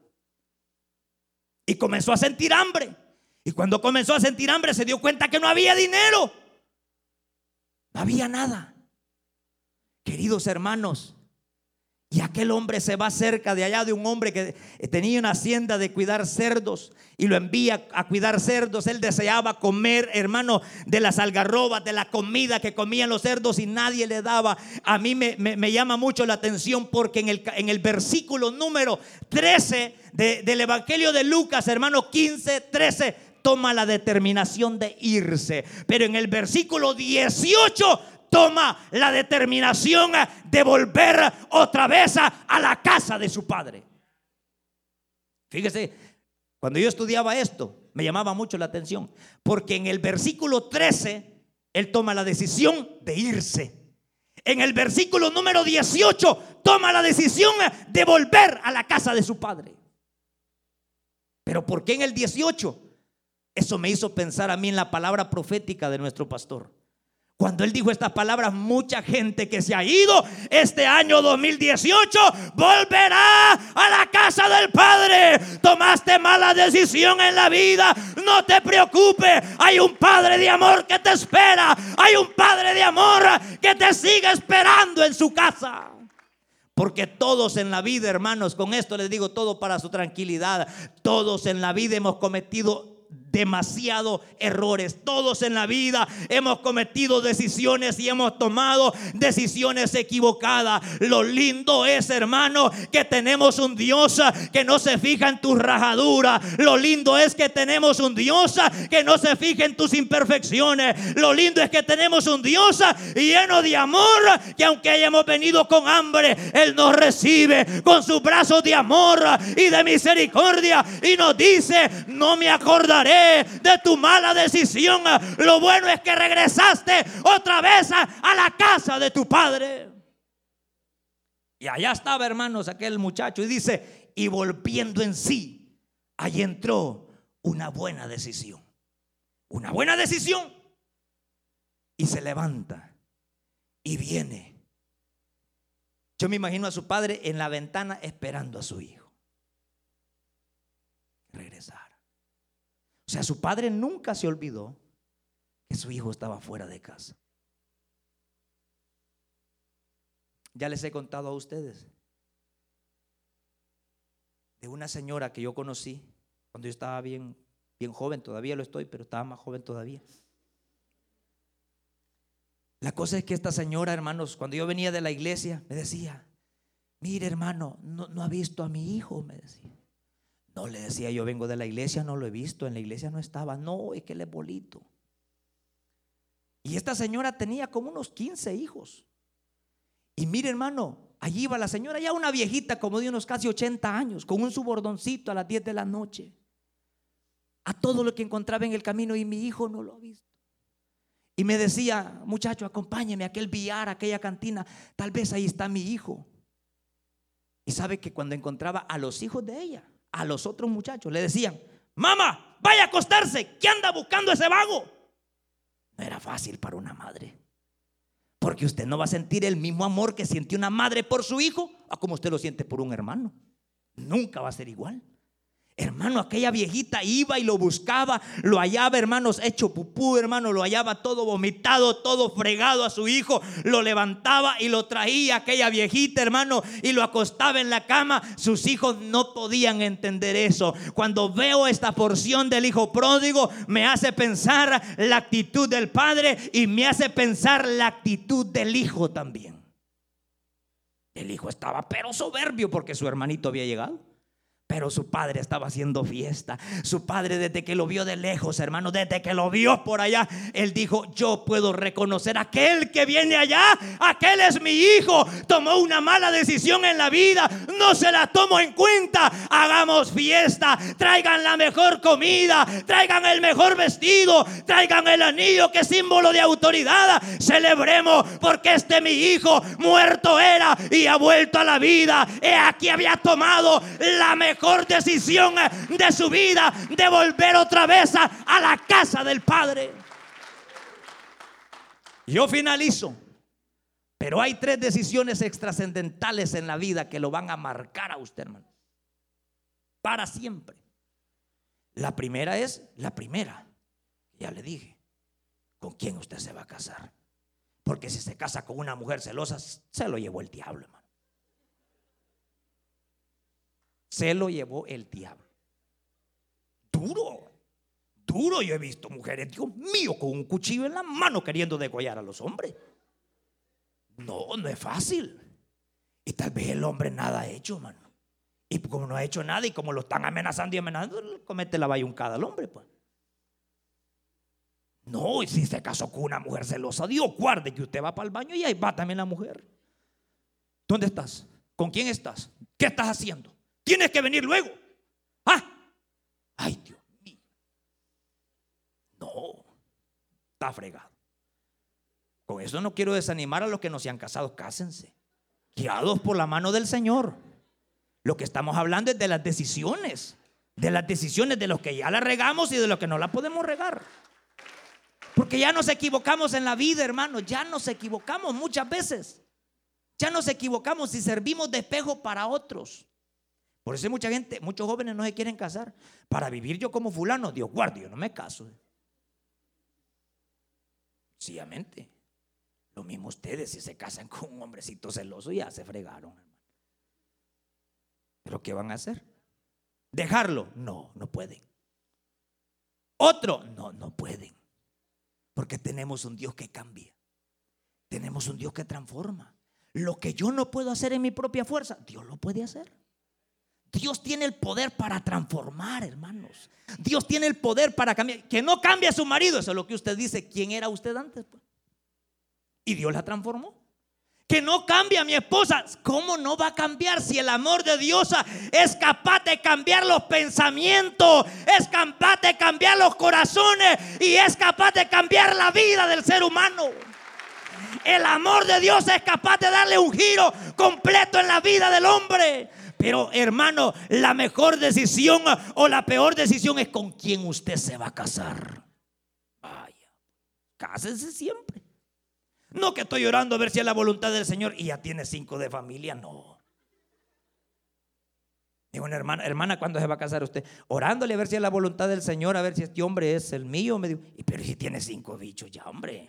Y comenzó a sentir hambre. Y cuando comenzó a sentir hambre se dio cuenta que no había dinero. No había nada. Queridos hermanos, y aquel hombre se va cerca de allá de un hombre que tenía una hacienda de cuidar cerdos y lo envía a cuidar cerdos. Él deseaba comer, hermano, de las algarrobas, de la comida que comían los cerdos y nadie le daba. A mí me, llama mucho la atención porque en el, en el versículo número 13 del Evangelio de Lucas, hermano 15, 13, toma la determinación de irse. Pero en el versículo 18 toma la determinación de volver otra vez a, la casa de su padre. Fíjese, cuando yo estudiaba esto, me llamaba mucho la atención, porque en el versículo 13, él toma la decisión de irse. En el versículo número 18, toma la decisión de volver a la casa de su padre. Pero ¿por qué en el 18? Eso me hizo pensar a mí en la palabra profética de nuestro pastor. Cuando él dijo estas palabras, mucha gente que se ha ido este año 2018 volverá a la casa del Padre. Tomaste mala decisión en la vida, no te preocupes. Hay un Padre de amor que te espera. Hay un Padre de amor que te sigue esperando en su casa. Porque todos en la vida, hermanos, con esto les digo todo para su tranquilidad, todos en la vida hemos cometido demasiados errores. Todos en la vida hemos cometido decisiones y hemos tomado decisiones equivocadas. Lo lindo es, hermano, que tenemos un Dios que no se fija en tus rajaduras. Lo lindo es que tenemos un Dios que no se fija en tus imperfecciones. Lo lindo es que tenemos un Dios lleno de amor que aunque hayamos venido con hambre, Él nos recibe con sus brazos de amor y de misericordia y nos dice, no me acordaré de tu mala decisión. Lo bueno es que regresaste otra vez a, la casa de tu padre. Y allá estaba, hermanos, aquel muchacho. Y dice, y volviendo en sí, allí entró una buena decisión. Una buena decisión. Y se levanta y viene. Yo me imagino a su padre en la ventana esperando a su hijo. Regresar. O sea, su padre nunca se olvidó que su hijo estaba fuera de casa. Ya les he contado a ustedes de una señora que yo conocí cuando yo estaba bien, bien joven, todavía lo estoy, pero estaba más joven todavía. La cosa es que esta señora, hermanos, cuando yo venía de la iglesia, me decía, mire hermano, no, no ha visto a mi hijo, me decía. No le decía, yo vengo de la iglesia, no lo he visto, en la iglesia no estaba. No, es que él es bolito. Y esta señora tenía como unos 15 hijos. Y mire, hermano, allí iba la señora, ya una viejita como de unos casi 80 años, con un subordoncito a las 10 de la noche. A todo lo que encontraba en el camino y mi hijo no lo ha visto. Y me decía, muchacho, acompáñeme a aquel billar, a aquella cantina, tal vez ahí está mi hijo. Y sabe que cuando encontraba a los hijos de ella, a los otros muchachos. Le decían, mamá, vaya a acostarse, ¿qué anda buscando ese vago? No era fácil para una madre. Porque usted no va a sentir el mismo amor que siente una madre por su hijo a como usted lo siente por un hermano. Nunca va a ser igual. Hermano, aquella viejita iba y lo buscaba, lo hallaba, hermanos, hecho pupú, hermano, lo hallaba todo vomitado, todo fregado a su hijo, lo levantaba y lo traía aquella viejita, hermano, y lo acostaba en la cama. Sus hijos no podían entender eso. Cuando veo esta porción del hijo pródigo, me hace pensar la actitud del padre y me hace pensar la actitud del hijo también. El hijo estaba pero soberbio porque su hermanito había llegado. Pero su padre estaba haciendo fiesta. Su padre desde que lo vio de lejos, hermano, desde que lo vio por allá, él dijo, yo puedo reconocer aquel que viene allá, aquel es mi hijo. Tomó una mala decisión en la vida, no se la tomo en cuenta. Hagamos fiesta, traigan la mejor comida, traigan el mejor vestido, traigan el anillo que es símbolo de autoridad. Celebremos porque este mi hijo muerto era y ha vuelto a la vida. He aquí había tomado la mejor mejor decisión de su vida de volver otra vez a, la casa del Padre. Yo finalizo. Pero hay tres decisiones extrascendentales en la vida que lo van a marcar a usted, hermano. Para siempre. La primera es la primera. Ya le dije, ¿con quién usted se va a casar? Porque si se casa con una mujer celosa, se lo llevó el diablo, hermano. Se lo llevó el diablo. Duro, duro. Yo he visto mujeres, Dios mío, con un cuchillo en la mano queriendo degollar a los hombres. No, no es fácil. Y tal vez el hombre nada ha hecho, hermano. Y como no ha hecho nada y como lo están amenazando y amenazando, comete la bayuncada al hombre, pues. No, y si se casó con una mujer celosa, Dios guarde que usted va para el baño y ahí va también la mujer. ¿Dónde estás? ¿Con quién estás? ¿Qué estás haciendo? Tienes que venir luego. Ah, ay Dios mío. No, está fregado. Con eso no quiero desanimar a los que no se han casado, cásense. Guiados por la mano del Señor. Lo que estamos hablando es de las decisiones. De las decisiones de los que ya la regamos y de los que no la podemos regar. Porque ya nos equivocamos en la vida, hermano. Ya nos equivocamos muchas veces. Ya nos equivocamos y servimos de espejo para otros. Por eso mucha gente, muchos jóvenes no se quieren casar. Para vivir yo como fulano, Dios guarde, yo no me caso. Sencillamente. Lo mismo ustedes, si se casan con un hombrecito celoso, ya se fregaron. Pero ¿qué van a hacer? ¿Dejarlo? No, no pueden. Otro, no, no pueden. Porque tenemos un Dios que cambia. Tenemos un Dios que transforma. Lo que yo no puedo hacer en mi propia fuerza, Dios lo puede hacer. Dios tiene el poder para transformar, hermanos. Dios tiene el poder para cambiar. Que no cambie a su marido, eso es lo que usted dice. ¿Quién era usted antes? Pues? Y Dios la transformó. Que no cambie a mi esposa. ¿Cómo no va a cambiar si el amor de Dios es capaz de cambiar los pensamientos, es capaz de cambiar los corazones y es capaz de cambiar la vida del ser humano? El amor de Dios es capaz de darle un giro completo en la vida del hombre. Pero hermano, la mejor decisión o la peor decisión es con quién usted se va a casar. Vaya, cásese siempre. No que estoy orando a ver si es la voluntad del Señor y ya tiene cinco de familia, no. Digo, una hermana, hermana, ¿cuándo se va a casar usted? Orándole a ver si es la voluntad del Señor, a ver si este hombre es el mío. Me dijo, pero si tiene cinco bichos, ya, hombre.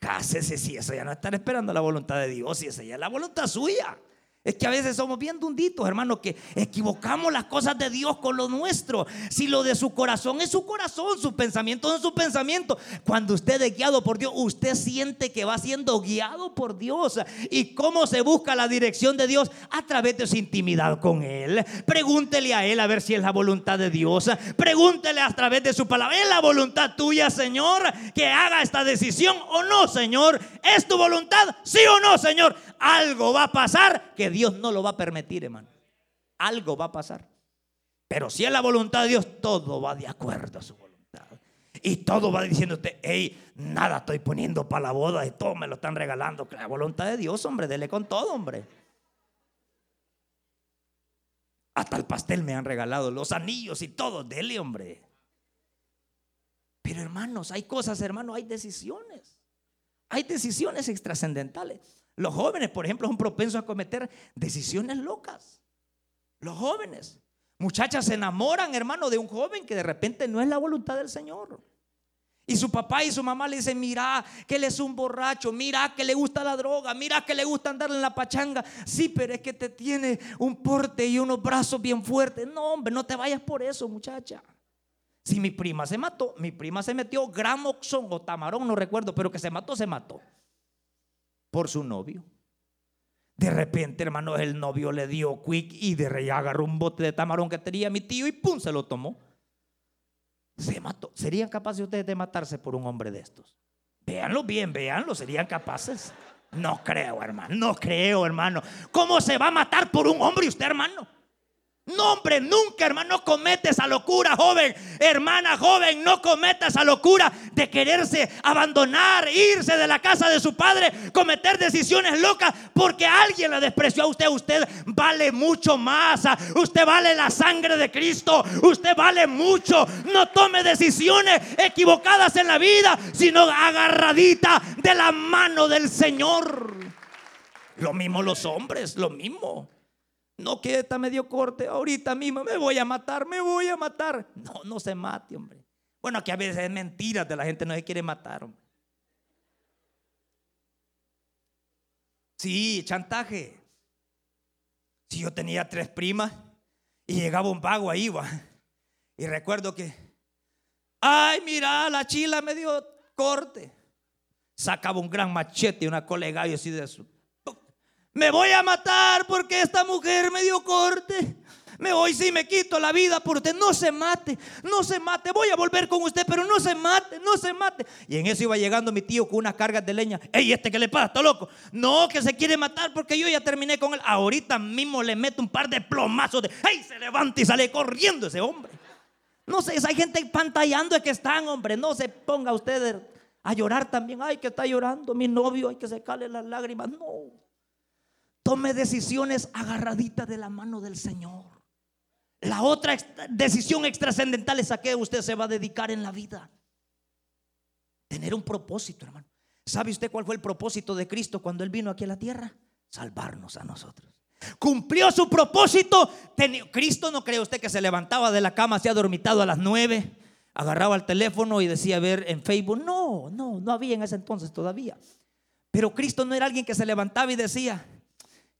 Cásese si eso ya no están esperando la voluntad de Dios, si esa ya es la voluntad suya. Es que a veces somos bien dunditos, hermano, que equivocamos las cosas de Dios con lo nuestro. Si lo de su corazón es su corazón, su pensamiento es su pensamiento. Cuando usted es guiado por Dios, usted siente que va siendo guiado por Dios. ¿Y cómo se busca la dirección de Dios? A través de su intimidad con Él. Pregúntele a Él a ver si es la voluntad de Dios. Pregúntele a través de su palabra. ¿Es la voluntad tuya, Señor, que haga esta decisión o no, Señor? ¿Es tu voluntad? ¿Sí o no, Señor? Algo va a pasar que Dios no lo va a permitir, hermano. Algo va a pasar. Pero si es la voluntad de Dios, todo va de acuerdo a su voluntad. Y todo va diciendo usted, hey, nada estoy poniendo para la boda y todo me lo están regalando. La voluntad de Dios, hombre, dele con todo, hombre. Hasta el pastel me han regalado, los anillos y todo, dele, hombre. Pero hermanos, hay cosas, hermanos, hay decisiones. Hay decisiones extrascendentales. Los jóvenes, por ejemplo, son propensos a cometer decisiones locas. Los jóvenes. Muchachas se enamoran, hermano, de un joven que de repente no es la voluntad del Señor. Y su papá y su mamá le dicen, mira que él es un borracho, mira que le gusta la droga, mira que le gusta andar en la pachanga. Sí, pero es que te tiene un porte y unos brazos bien fuertes. No, hombre, no te vayas por eso, muchacha. Si mi prima se mató, mi prima se metió gramoxón o tamarón, no recuerdo, pero que se mató, se mató por su novio. De repente, hermano, el novio le dio quick y de rey agarró un bote de tamarón que tenía mi tío y pum, se lo tomó. Se mató. ¿Serían capaces ustedes de matarse por un hombre de estos? Véanlo bien, véanlo, ¿serían capaces? No creo, hermano, no creo, hermano. ¿Cómo se va a matar por un hombre usted, hermano? No, hombre, nunca, hermano, no comete esa locura, joven. Hermana, joven, no cometa esa locura de quererse abandonar, irse de la casa de su padre, cometer decisiones locas porque alguien la despreció a usted. Usted vale mucho más. Usted vale la sangre de Cristo. Usted vale mucho. No tome decisiones equivocadas en la vida, sino agarradita de la mano del Señor. Lo mismo los hombres, lo mismo. No, que esta me dio corte, ahorita mismo me voy a matar, me voy a matar. No, no se mate, hombre. Bueno, que a veces es mentira de la gente no se quiere matar, hombre. Sí, chantaje. Si yo tenía tres primas y llegaba un vago ahí, va. Y recuerdo que, ay, mira, la chila me dio corte. Sacaba un gran machete y una colega y así de eso. Me voy a matar porque esta mujer me dio corte. Me voy si me quito la vida por usted. No se mate, no se mate. Voy a volver con usted, pero no se mate, no se mate. Y en eso iba llegando mi tío con unas cargas de leña. Ey, ¿este que le pasa? ¿Está loco? No, que se quiere matar porque yo ya terminé con él. Ahorita mismo le meto un par de plomazos de. ¡Ey! Se levanta y sale corriendo ese hombre. No sé, hay gente pantallando es que están, hombre. No se ponga usted a llorar también. Ay, que está llorando mi novio, hay que secarle las lágrimas. No. Tome decisiones agarraditas de la mano del Señor. La otra decisión extrascendental es a qué usted se va a dedicar en la vida. Tener un propósito, hermano. ¿Sabe usted cuál fue el propósito de Cristo cuando Él vino aquí a la tierra? Salvarnos a nosotros. Cumplió su propósito. Cristo no cree usted que se levantaba de la cama, se ha dormitado a las nueve, agarraba el teléfono y decía ver en Facebook. No, no, no había en ese entonces todavía. Pero Cristo no era alguien que se levantaba y decía,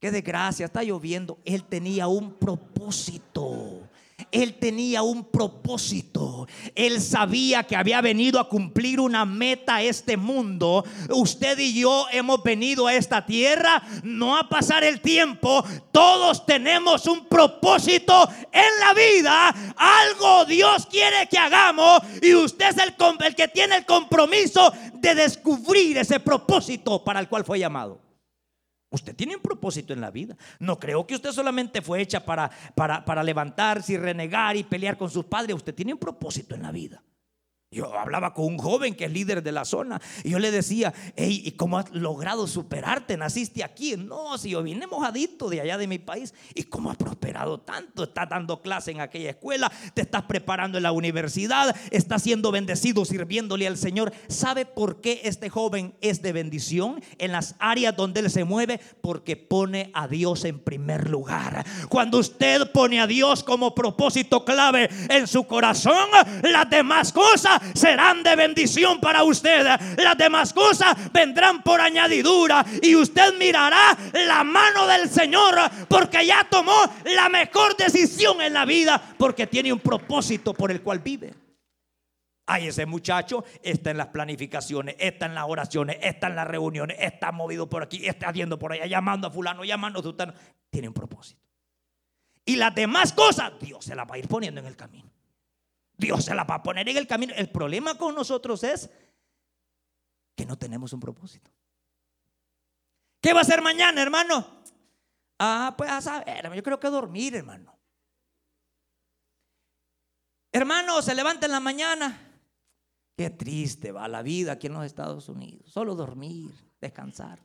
Qué desgracia, está lloviendo. Él tenía un propósito. Él tenía un propósito. Él sabía que había venido a cumplir una meta a este mundo. Usted y yo hemos venido a esta tierra no a pasar el tiempo. Todos tenemos un propósito en la vida. Algo Dios quiere que hagamos y usted es el, el que tiene el compromiso de descubrir ese propósito para el cual fue llamado. Usted tiene un propósito en la vida. No creo que usted solamente fue hecha para, para, para levantarse y renegar y pelear con sus padres. Usted tiene un propósito en la vida. Yo hablaba con un joven que es líder de la zona y yo le decía, hey, ¿y cómo has logrado superarte? ¿Naciste aquí? No, si yo vine mojadito de allá de mi país. ¿Y cómo has prosperado tanto? Estás dando clase en aquella escuela, te estás preparando en la universidad, estás siendo bendecido sirviéndole al Señor. ¿Sabe por qué este joven es de bendición en las áreas donde él se mueve? Porque pone a Dios en primer lugar. Cuando usted pone a Dios como propósito clave en su corazón, las demás cosas serán de bendición para usted. Las demás cosas vendrán por añadidura y usted mirará la mano del Señor porque ya tomó la mejor decisión en la vida porque tiene un propósito por el cual vive. Ay, ese muchacho está en las planificaciones, está en las oraciones, está en las reuniones, está movido por aquí, está haciendo por allá, llamando a fulano, llamando a fulano. Tiene un propósito. Y las demás cosas, Dios se las va a ir poniendo en el camino. Dios se la va a poner en el camino. El problema con nosotros es que no tenemos un propósito. ¿Qué va a hacer mañana, hermano? Ah, pues a saber, yo creo que dormir, hermano. Hermano, se levanta en la mañana. Qué triste va la vida aquí en los Estados Unidos. Solo dormir, descansar.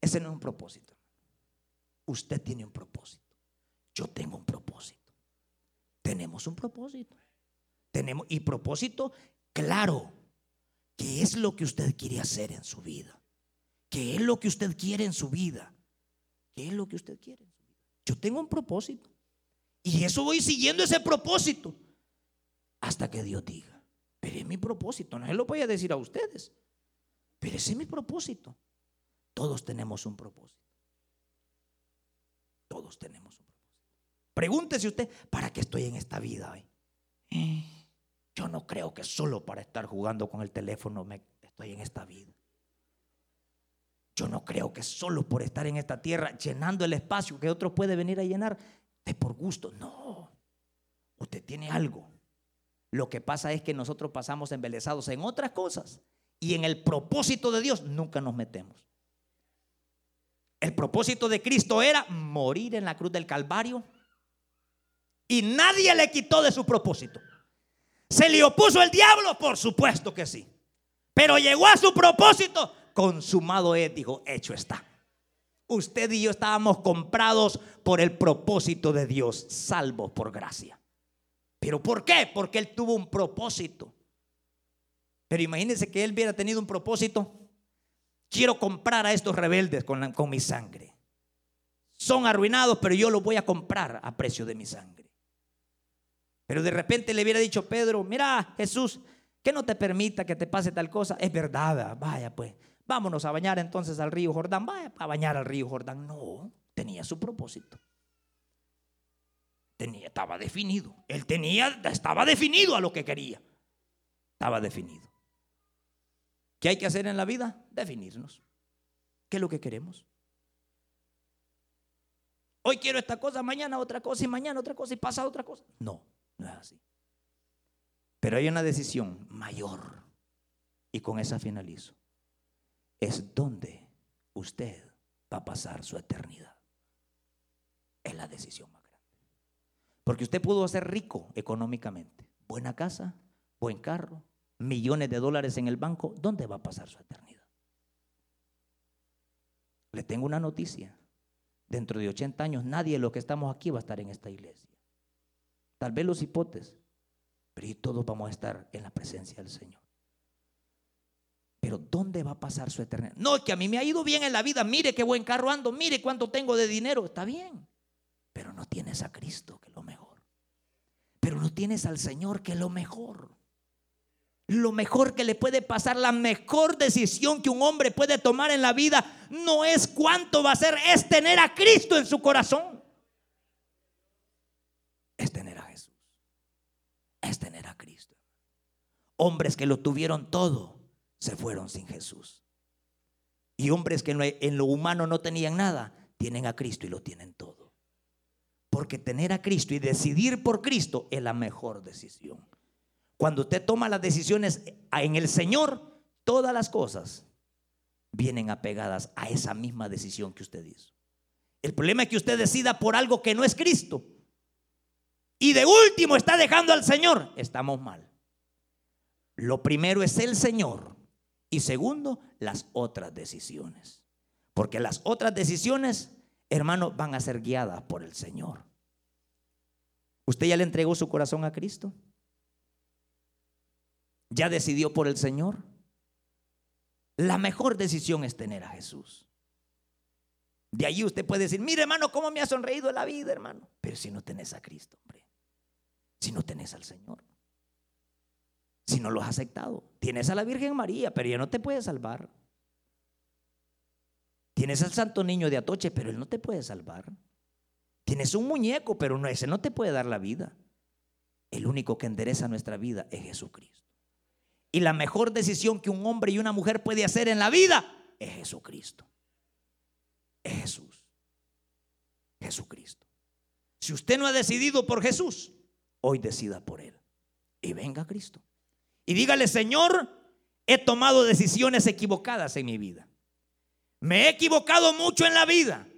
Ese no es un propósito. Usted tiene un propósito. Yo tengo un propósito tenemos un propósito. Tenemos, y propósito claro. ¿Qué es lo que usted quiere hacer en su vida? ¿Qué es lo que usted quiere en su vida? ¿Qué es lo que usted quiere en su vida? Yo tengo un propósito. Y eso voy siguiendo ese propósito hasta que Dios diga. Pero es mi propósito. No se lo voy a decir a ustedes. Pero ese es mi propósito. Todos tenemos un propósito. Todos tenemos un propósito. Pregúntese usted, ¿para qué estoy en esta vida hoy? Yo no creo que solo para estar jugando con el teléfono me, estoy en esta vida. Yo no creo que solo por estar en esta tierra llenando el espacio que otro puede venir a llenar de por gusto. No. Usted tiene algo. Lo que pasa es que nosotros pasamos embelesados en otras cosas y en el propósito de Dios nunca nos metemos. El propósito de Cristo era morir en la cruz del Calvario y nadie le quitó de su propósito. ¿Se le opuso el diablo? Por supuesto que sí. Pero llegó a su propósito. Consumado es, dijo, hecho está. Usted y yo estábamos comprados por el propósito de Dios, salvos por gracia. ¿Pero por qué? Porque Él tuvo un propósito. Pero imagínense que Él hubiera tenido un propósito. Quiero comprar a estos rebeldes con, con mi sangre. son arruinados, pero yo los voy a comprar a precio de mi sangre. Pero de repente le hubiera dicho Pedro, mira Jesús, que no te permita que te pase tal cosa. Es verdad, vaya pues, vámonos a bañar entonces al río Jordán, vaya a bañar al río Jordán. No, tenía su propósito. Tenía, estaba definido. Él tenía, estaba definido a lo que quería. Estaba definido. ¿Qué hay que hacer en la vida? Definirnos. ¿Qué es lo que queremos? Hoy quiero esta cosa, mañana otra cosa y mañana otra cosa y pasa otra cosa. No, no es así. Pero hay una decisión mayor y con esa finalizo. Es donde usted va a pasar su eternidad. Es la decisión más grande. Porque usted pudo ser rico económicamente. Buena casa, buen carro, millones de dólares en el banco. ¿Dónde va a pasar su eternidad? Le tengo una noticia. Dentro de 80 años nadie de los que estamos aquí va a estar en esta iglesia. Tal vez los hipotes, pero todos vamos a estar en la presencia del Señor. Pero ¿dónde va a pasar su eternidad? No, que a mí me ha ido bien en la vida. Mire qué buen carro ando, mire cuánto tengo de dinero. Está bien. Pero no tienes a Cristo, que es lo mejor. Pero no tienes al Señor, que es lo mejor. Lo mejor que le puede pasar, la mejor decisión que un hombre puede tomar en la vida, no es cuánto va a ser, es tener a Cristo en su corazón. Es tener a Jesús. Es tener a Cristo. Hombres que lo tuvieron todo, se fueron sin Jesús. Y hombres que en lo humano no tenían nada, tienen a Cristo y lo tienen todo. Porque tener a Cristo y decidir por Cristo es la mejor decisión. Cuando usted toma las decisiones en el Señor, todas las cosas vienen apegadas a esa misma decisión que usted hizo. El problema es que usted decida por algo que no es Cristo. Y de último está dejando al Señor. Estamos mal. Lo primero es el Señor. Y segundo, las otras decisiones. Porque las otras decisiones, hermano, van a ser guiadas por el Señor. ¿Usted ya le entregó su corazón a Cristo? ¿Ya decidió por el Señor? La mejor decisión es tener a Jesús. De ahí usted puede decir, mire hermano, cómo me ha sonreído la vida, hermano. Pero si no tenés a Cristo, hombre. Si no tenés al Señor. Si no lo has aceptado. Tienes a la Virgen María, pero ella no te puede salvar. Tienes al Santo Niño de Atoche, pero él no te puede salvar. Tienes un muñeco, pero no, ese no te puede dar la vida. El único que endereza nuestra vida es Jesucristo. Y la mejor decisión que un hombre y una mujer puede hacer en la vida es Jesucristo. Es Jesús. Jesucristo. Si usted no ha decidido por Jesús, hoy decida por Él. Y venga Cristo. Y dígale, Señor, he tomado decisiones equivocadas en mi vida. Me he equivocado mucho en la vida.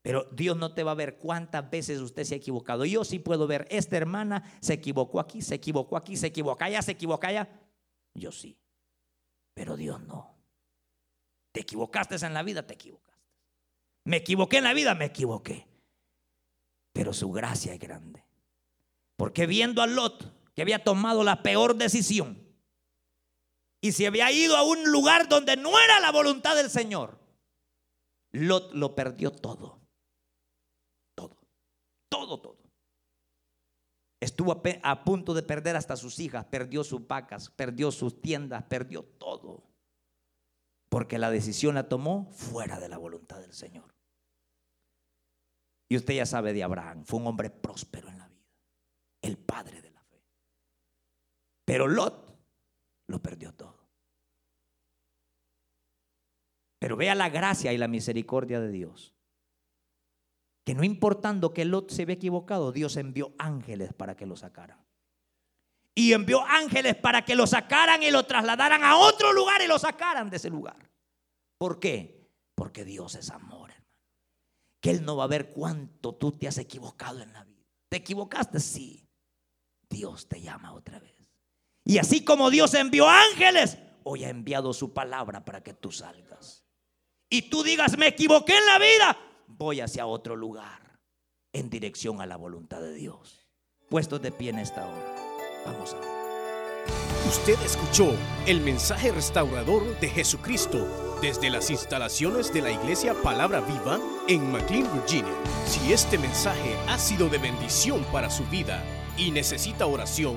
Pero Dios no te va a ver cuántas veces usted se ha equivocado. Yo sí puedo ver, esta hermana se equivocó aquí, se equivocó aquí, se equivocó allá, se equivocó allá. Yo sí. Pero Dios no. Te equivocaste en la vida, te equivocaste. Me equivoqué en la vida, me equivoqué. Pero su gracia es grande. Porque viendo a Lot, que había tomado la peor decisión, y se había ido a un lugar donde no era la voluntad del Señor, Lot lo perdió todo. Todo. Todo, todo. Estuvo a punto de perder hasta sus hijas, perdió sus vacas, perdió sus tiendas, perdió todo. Porque la decisión la tomó fuera de la voluntad del Señor. Y usted ya sabe de Abraham, fue un hombre próspero en la vida, el padre de. Pero Lot lo perdió todo. Pero vea la gracia y la misericordia de Dios que no importando que Lot se había equivocado, Dios envió ángeles para que lo sacaran. Y envió ángeles para que lo sacaran y lo trasladaran a otro lugar y lo sacaran de ese lugar. ¿Por qué? Porque Dios es amor, hermano. Que Él no va a ver cuánto tú te has equivocado en la vida. ¿Te equivocaste? Sí. Dios te llama otra vez. Y así como Dios envió ángeles, hoy ha enviado su palabra para que tú salgas. Y tú digas, me equivoqué en la vida, voy hacia otro lugar en dirección a la voluntad de Dios. Puestos de pie en esta hora. Vamos a ver. Usted escuchó el mensaje restaurador de Jesucristo desde las instalaciones de la iglesia Palabra Viva en McLean, Virginia. Si este mensaje ha sido de bendición para su vida y necesita oración,